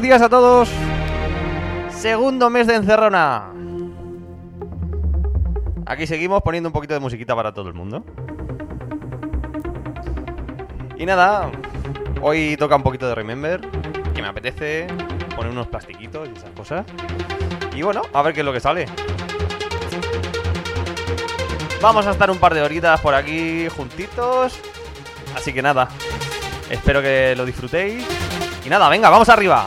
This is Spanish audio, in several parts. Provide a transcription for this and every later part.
buenos días a todos. Segundo mes de encerrona. Aquí seguimos poniendo un poquito de musiquita para todo el mundo. Y nada, hoy toca un poquito de Remember, que me apetece poner unos plastiquitos y esas cosas. Y bueno, a ver qué es lo que sale. Vamos a estar un par de horitas por aquí juntitos. Así que nada, espero que lo disfrutéis. Y nada, venga, vamos arriba.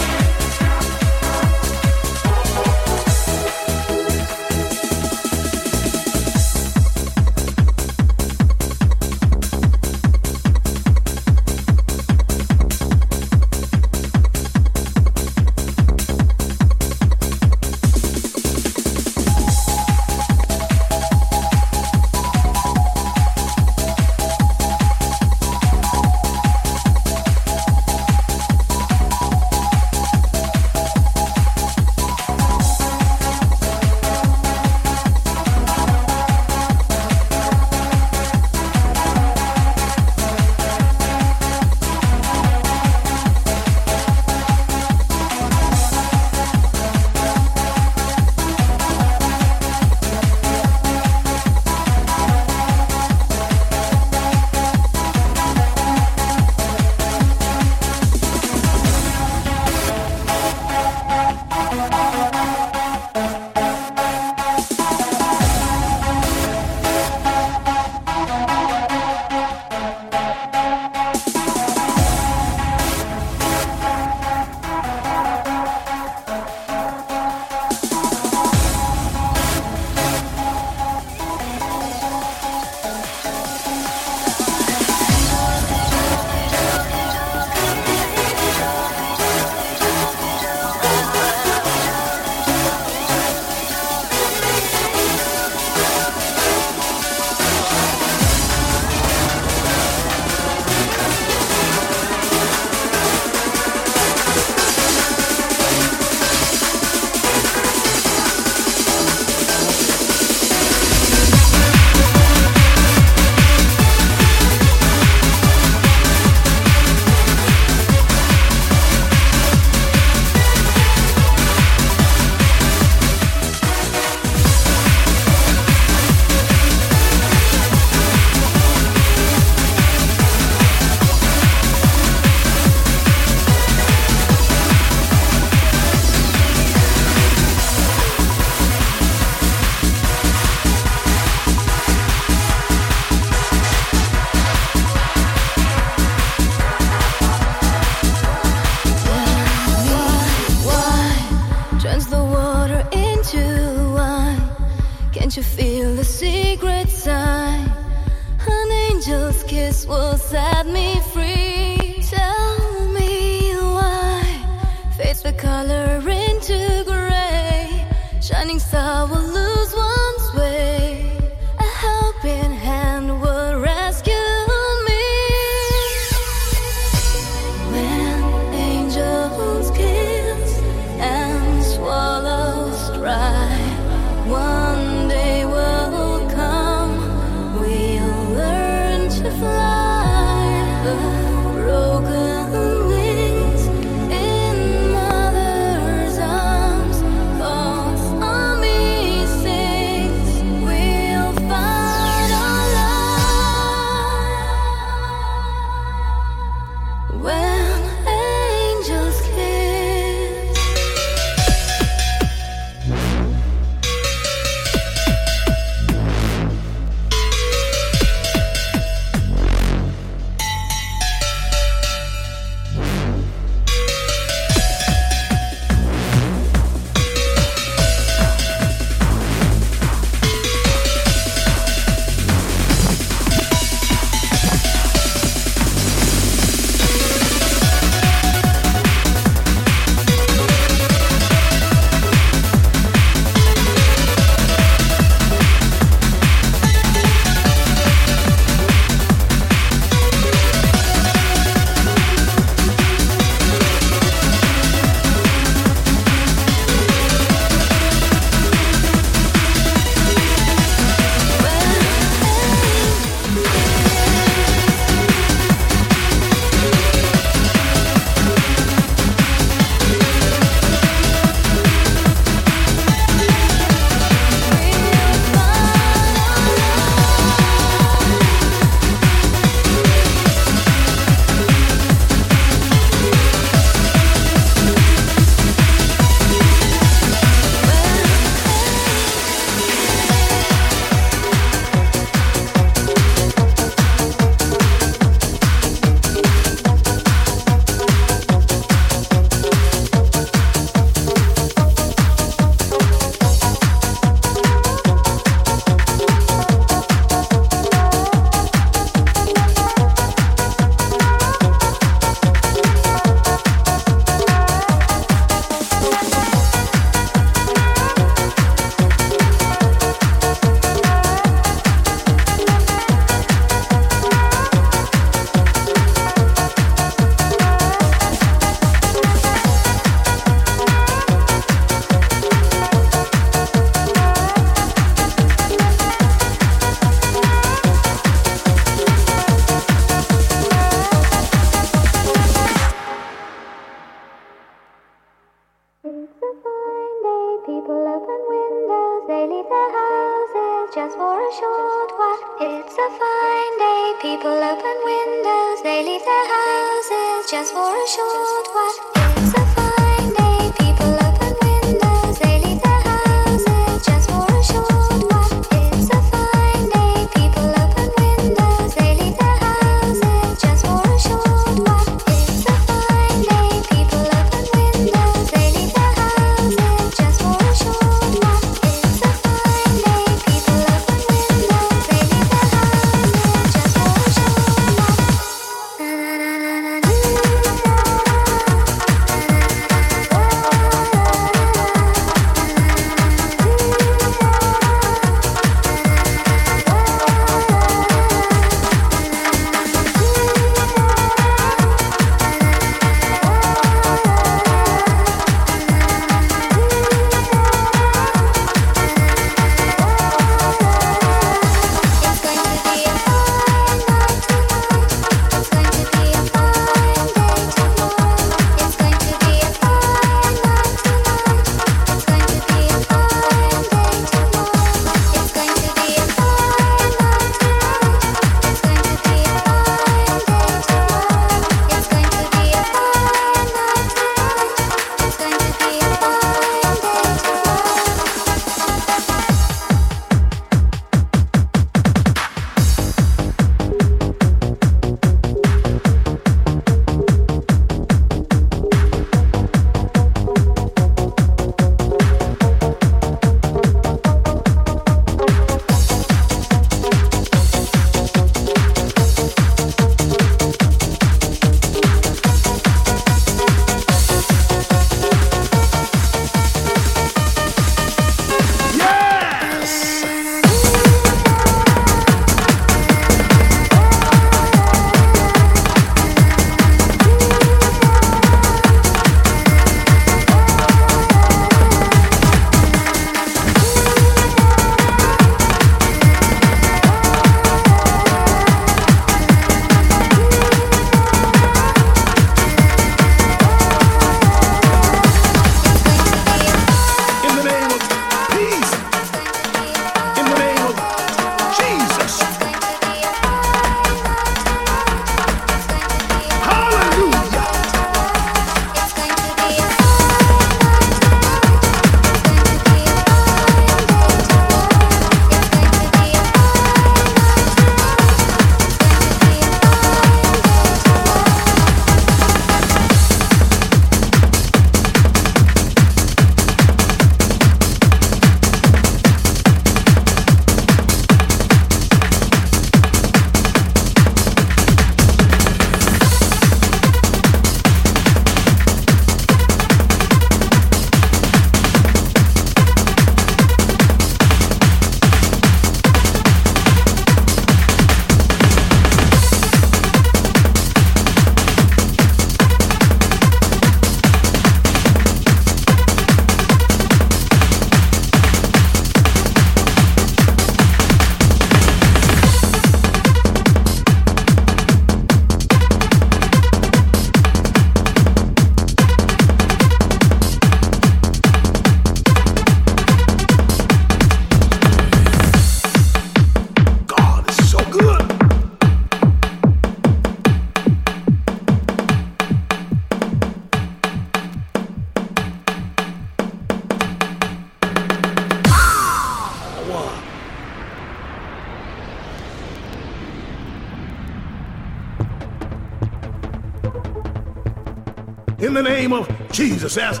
a ask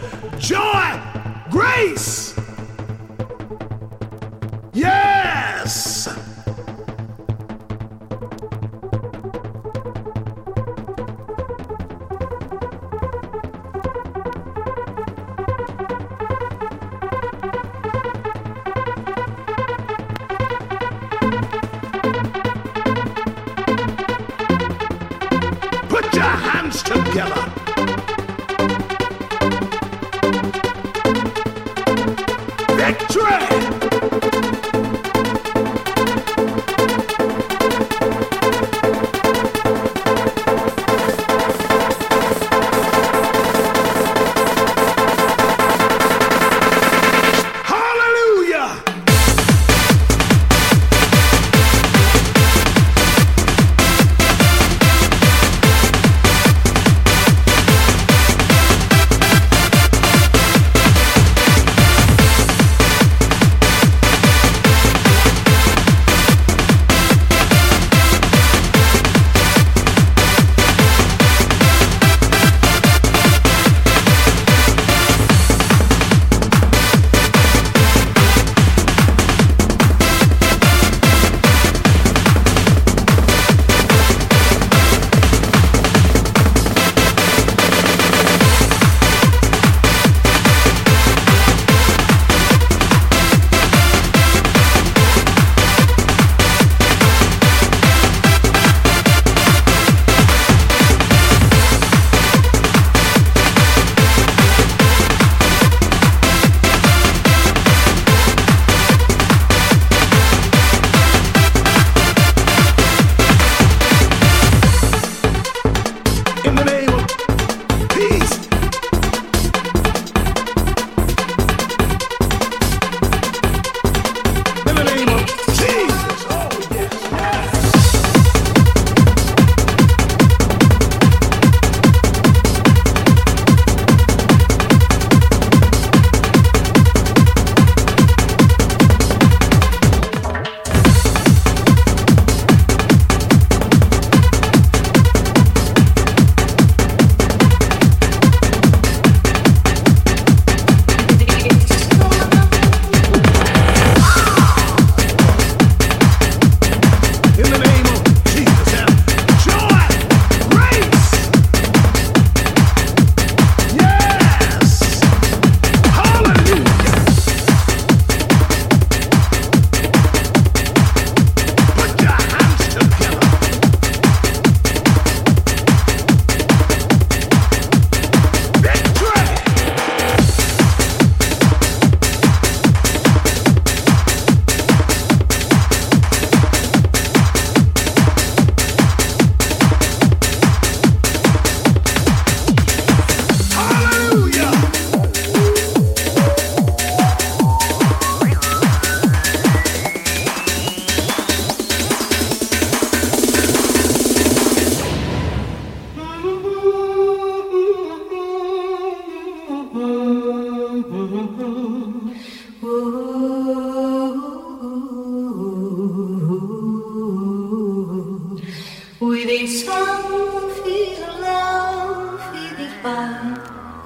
Qui dei sanfi laufi di fire,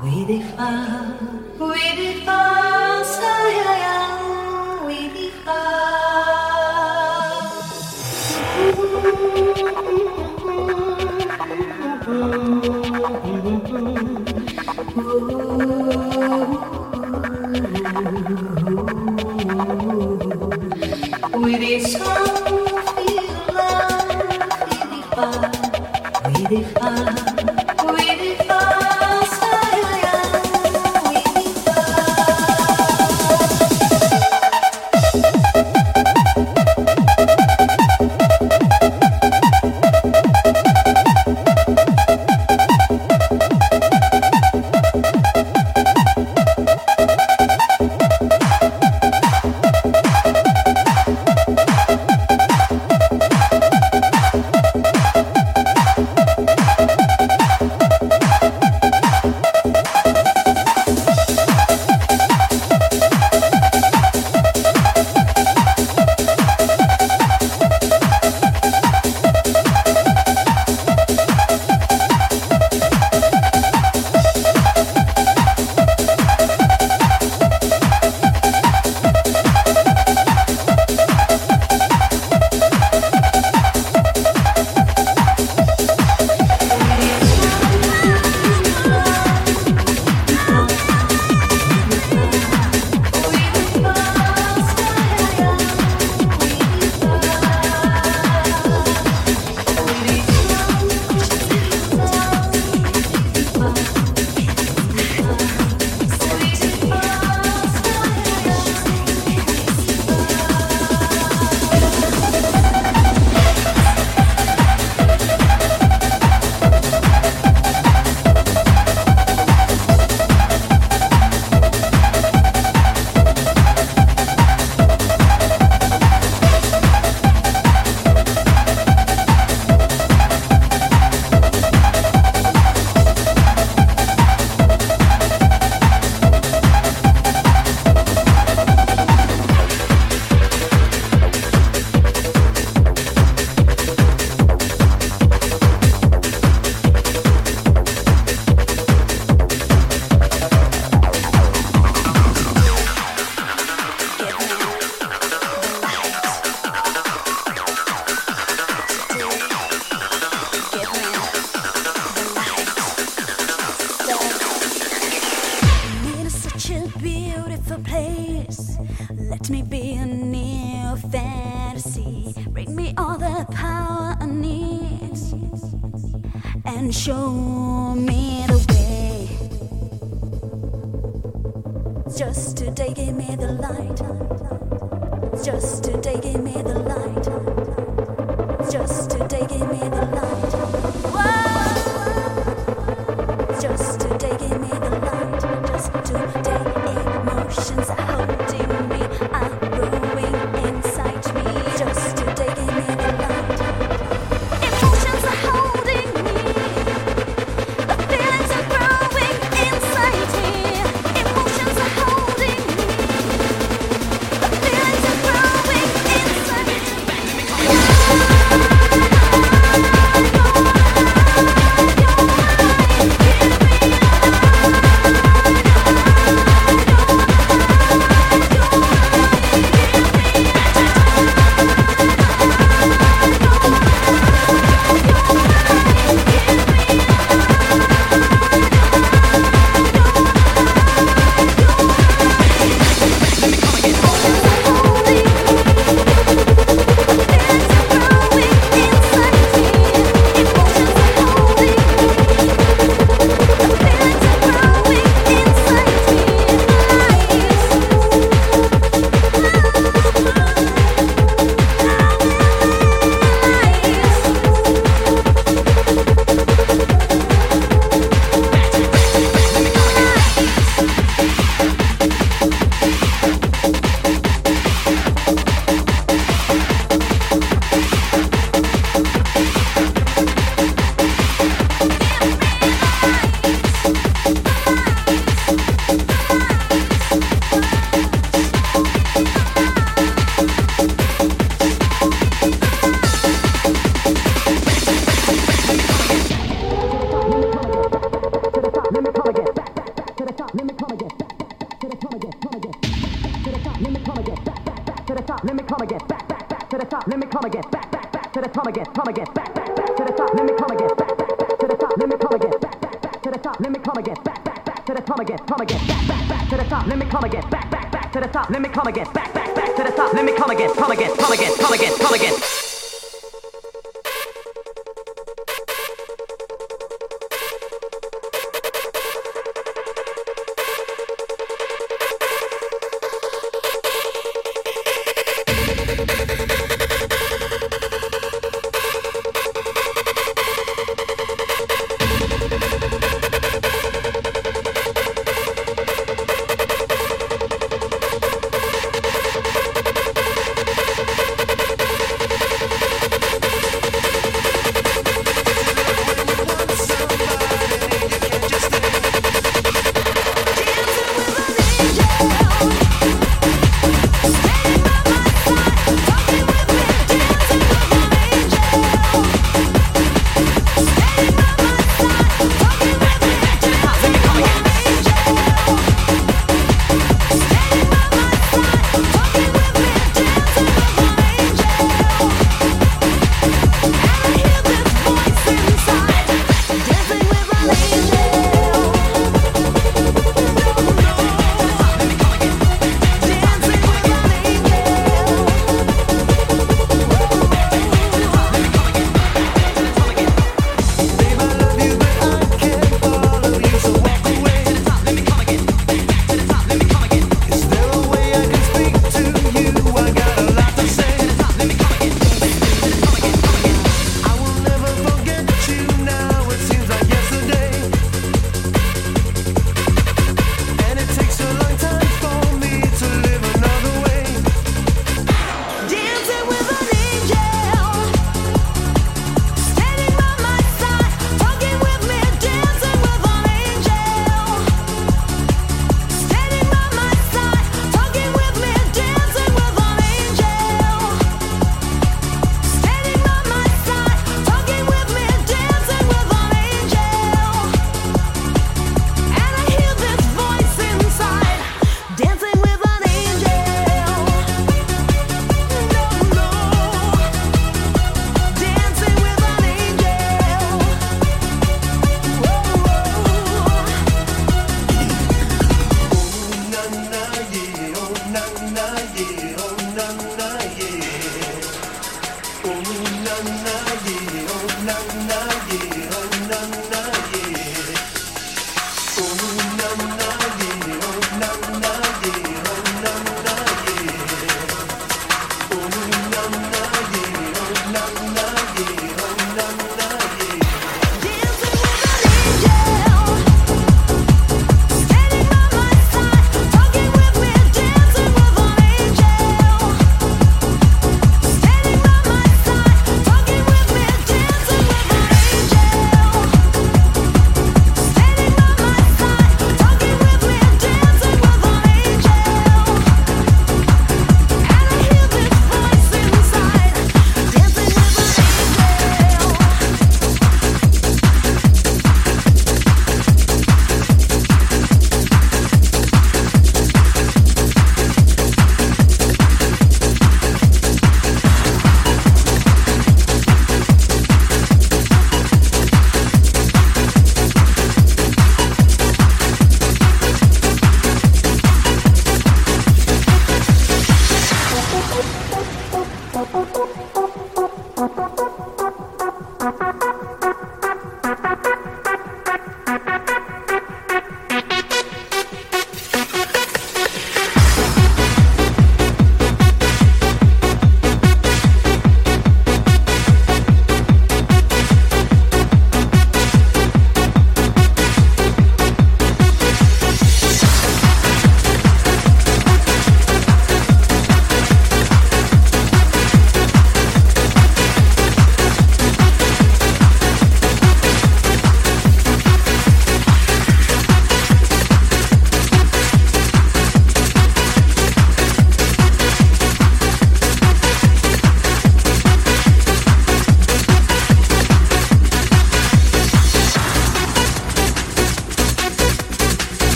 qui di fire, qui di fire, sai ai ai, qui di fire, Qui di sanfi 对方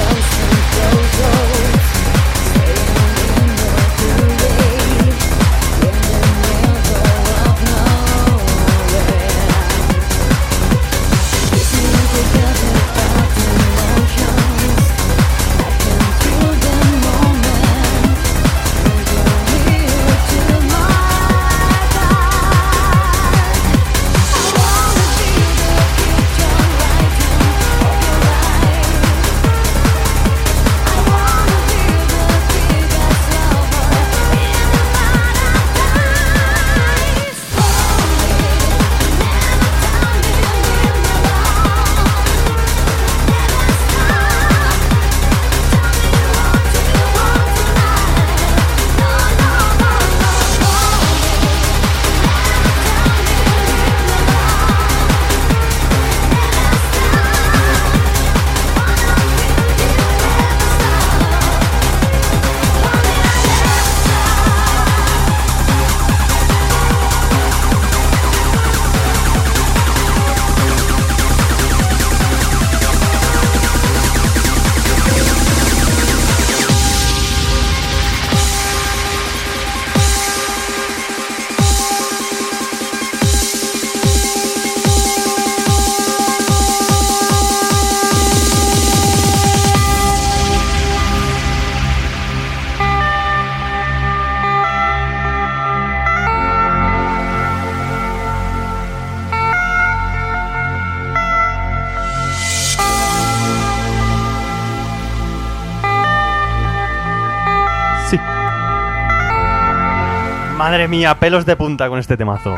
some Madre mía, pelos de punta con este temazo.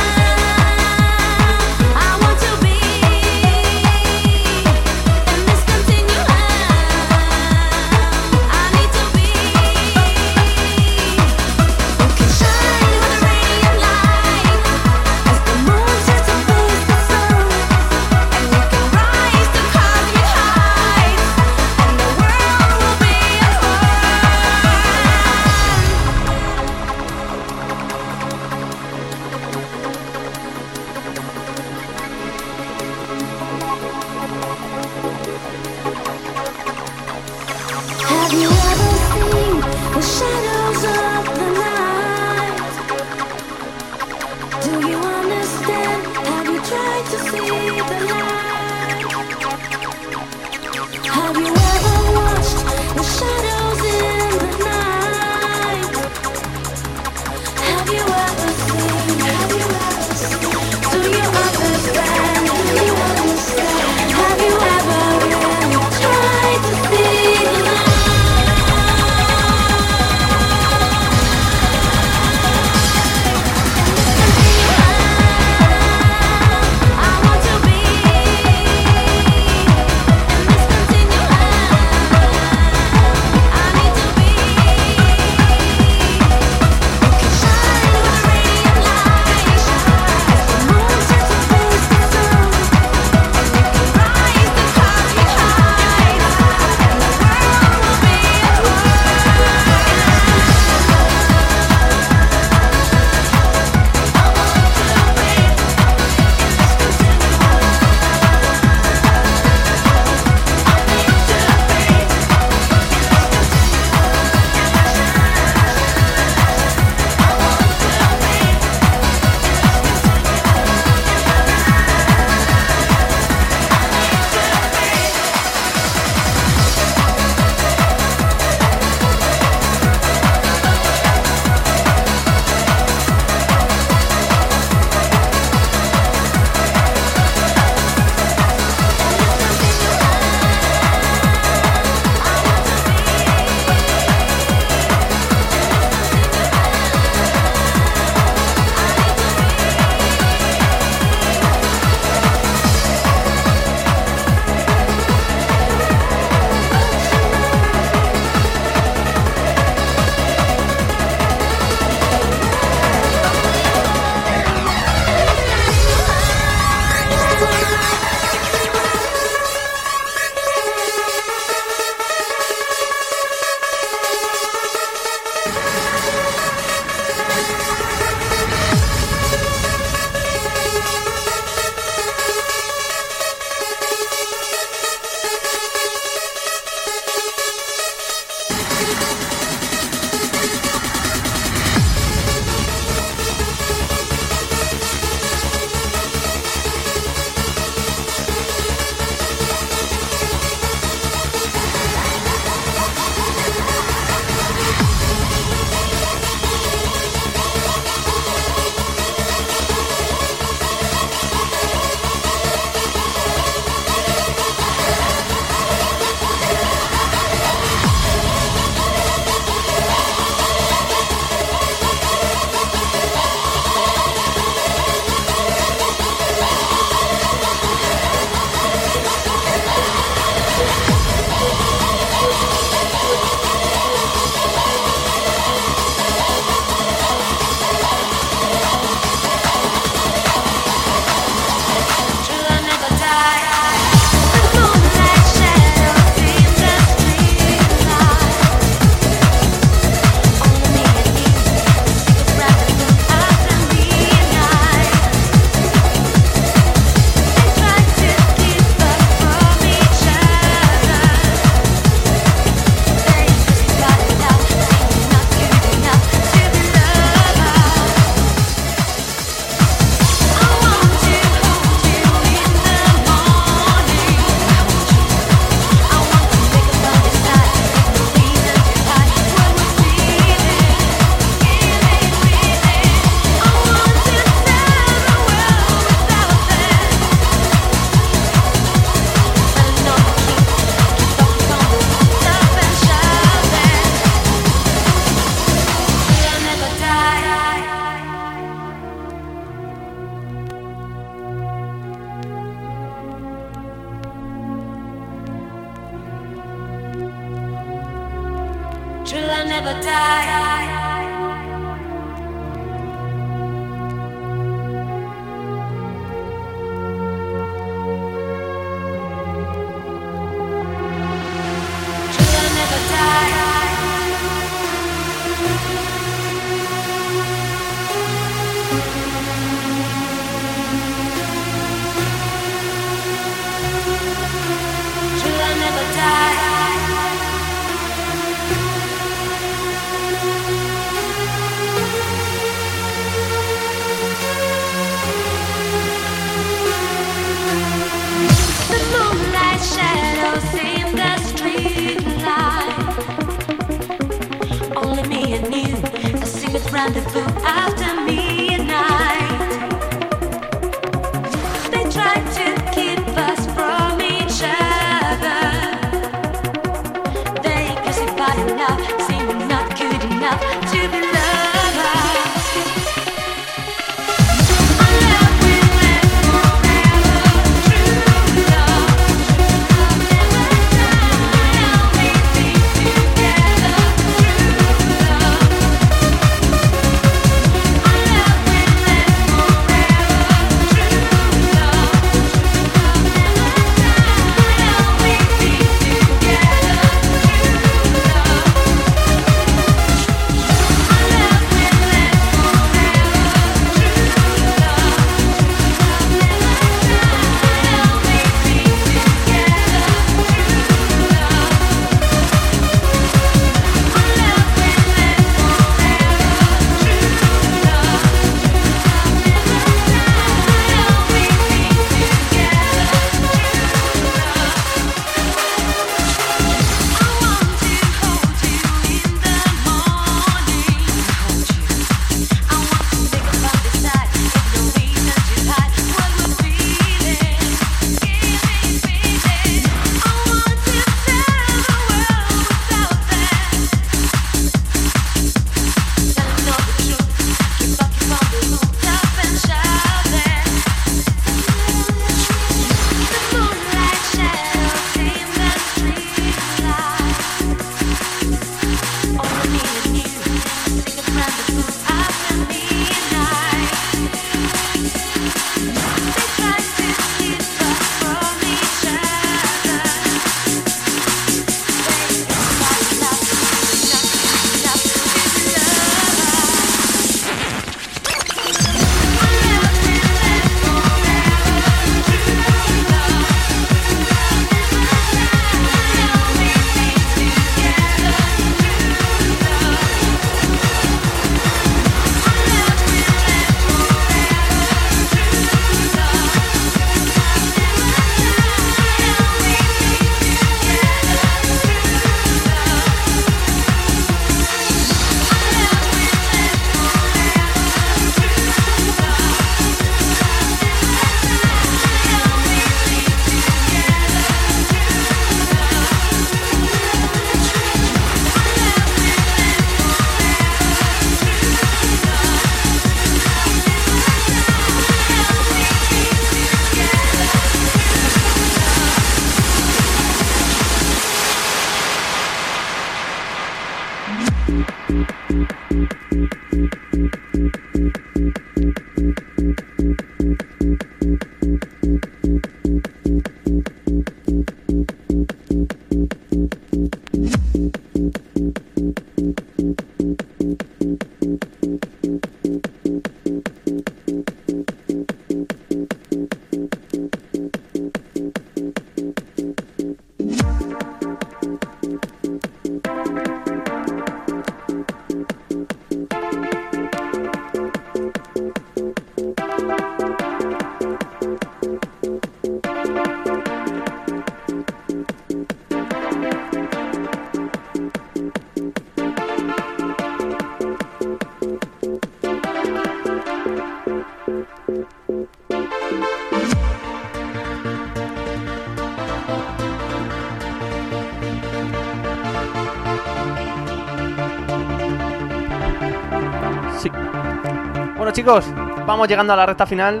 chicos, vamos llegando a la recta final.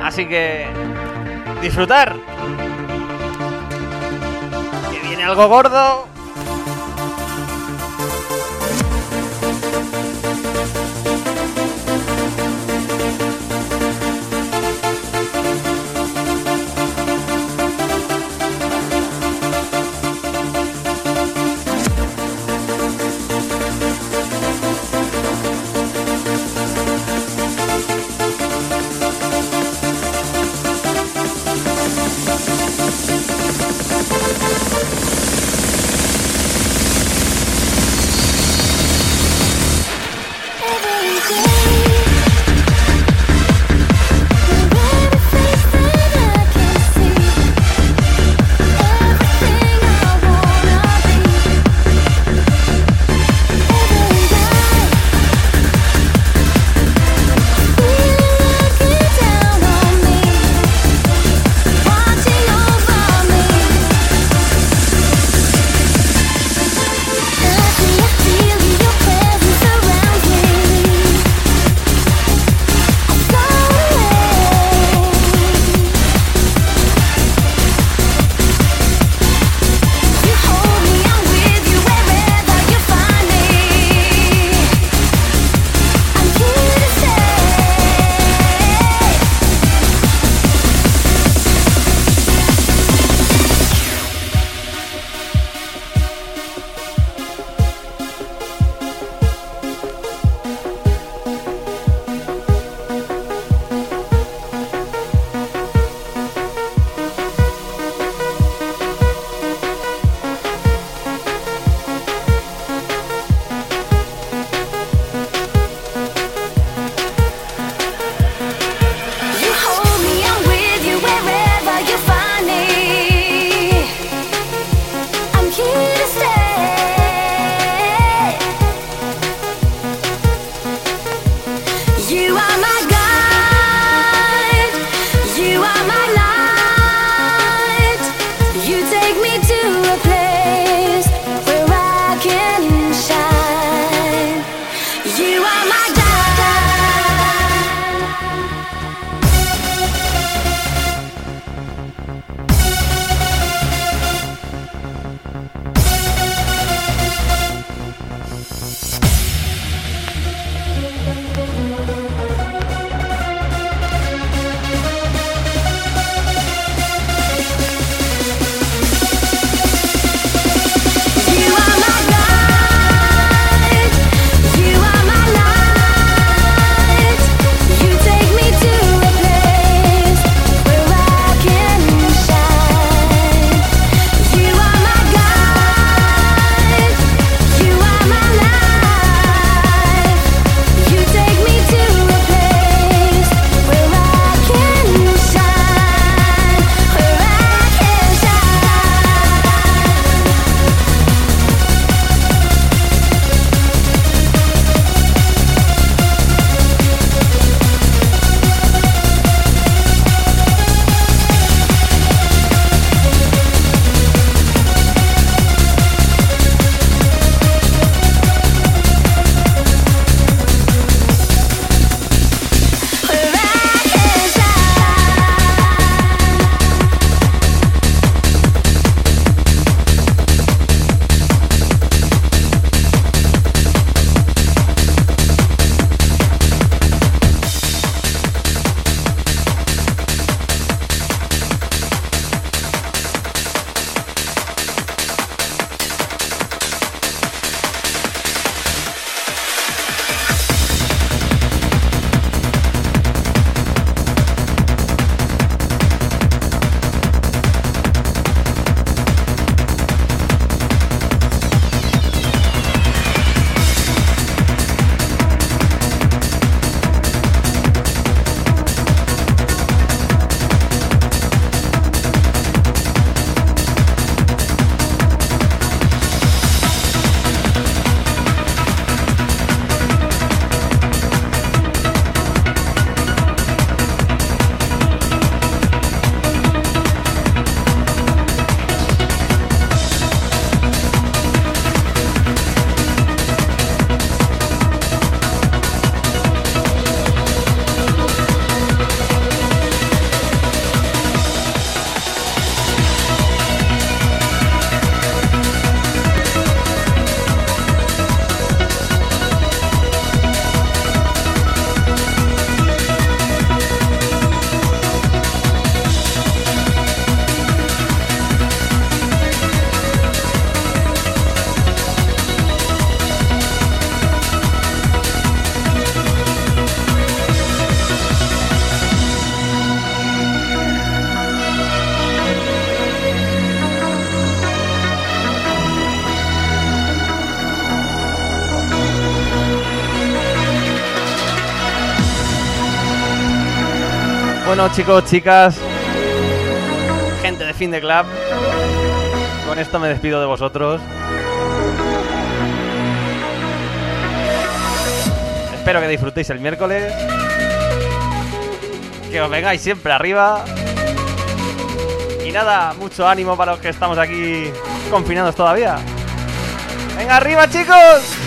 Así que... ¡Disfrutar! Que viene algo gordo. Bueno, chicos, chicas, gente de fin de club, con esto me despido de vosotros. Espero que disfrutéis el miércoles. Que os vengáis siempre arriba. Y nada, mucho ánimo para los que estamos aquí confinados todavía. ¡Venga arriba, chicos!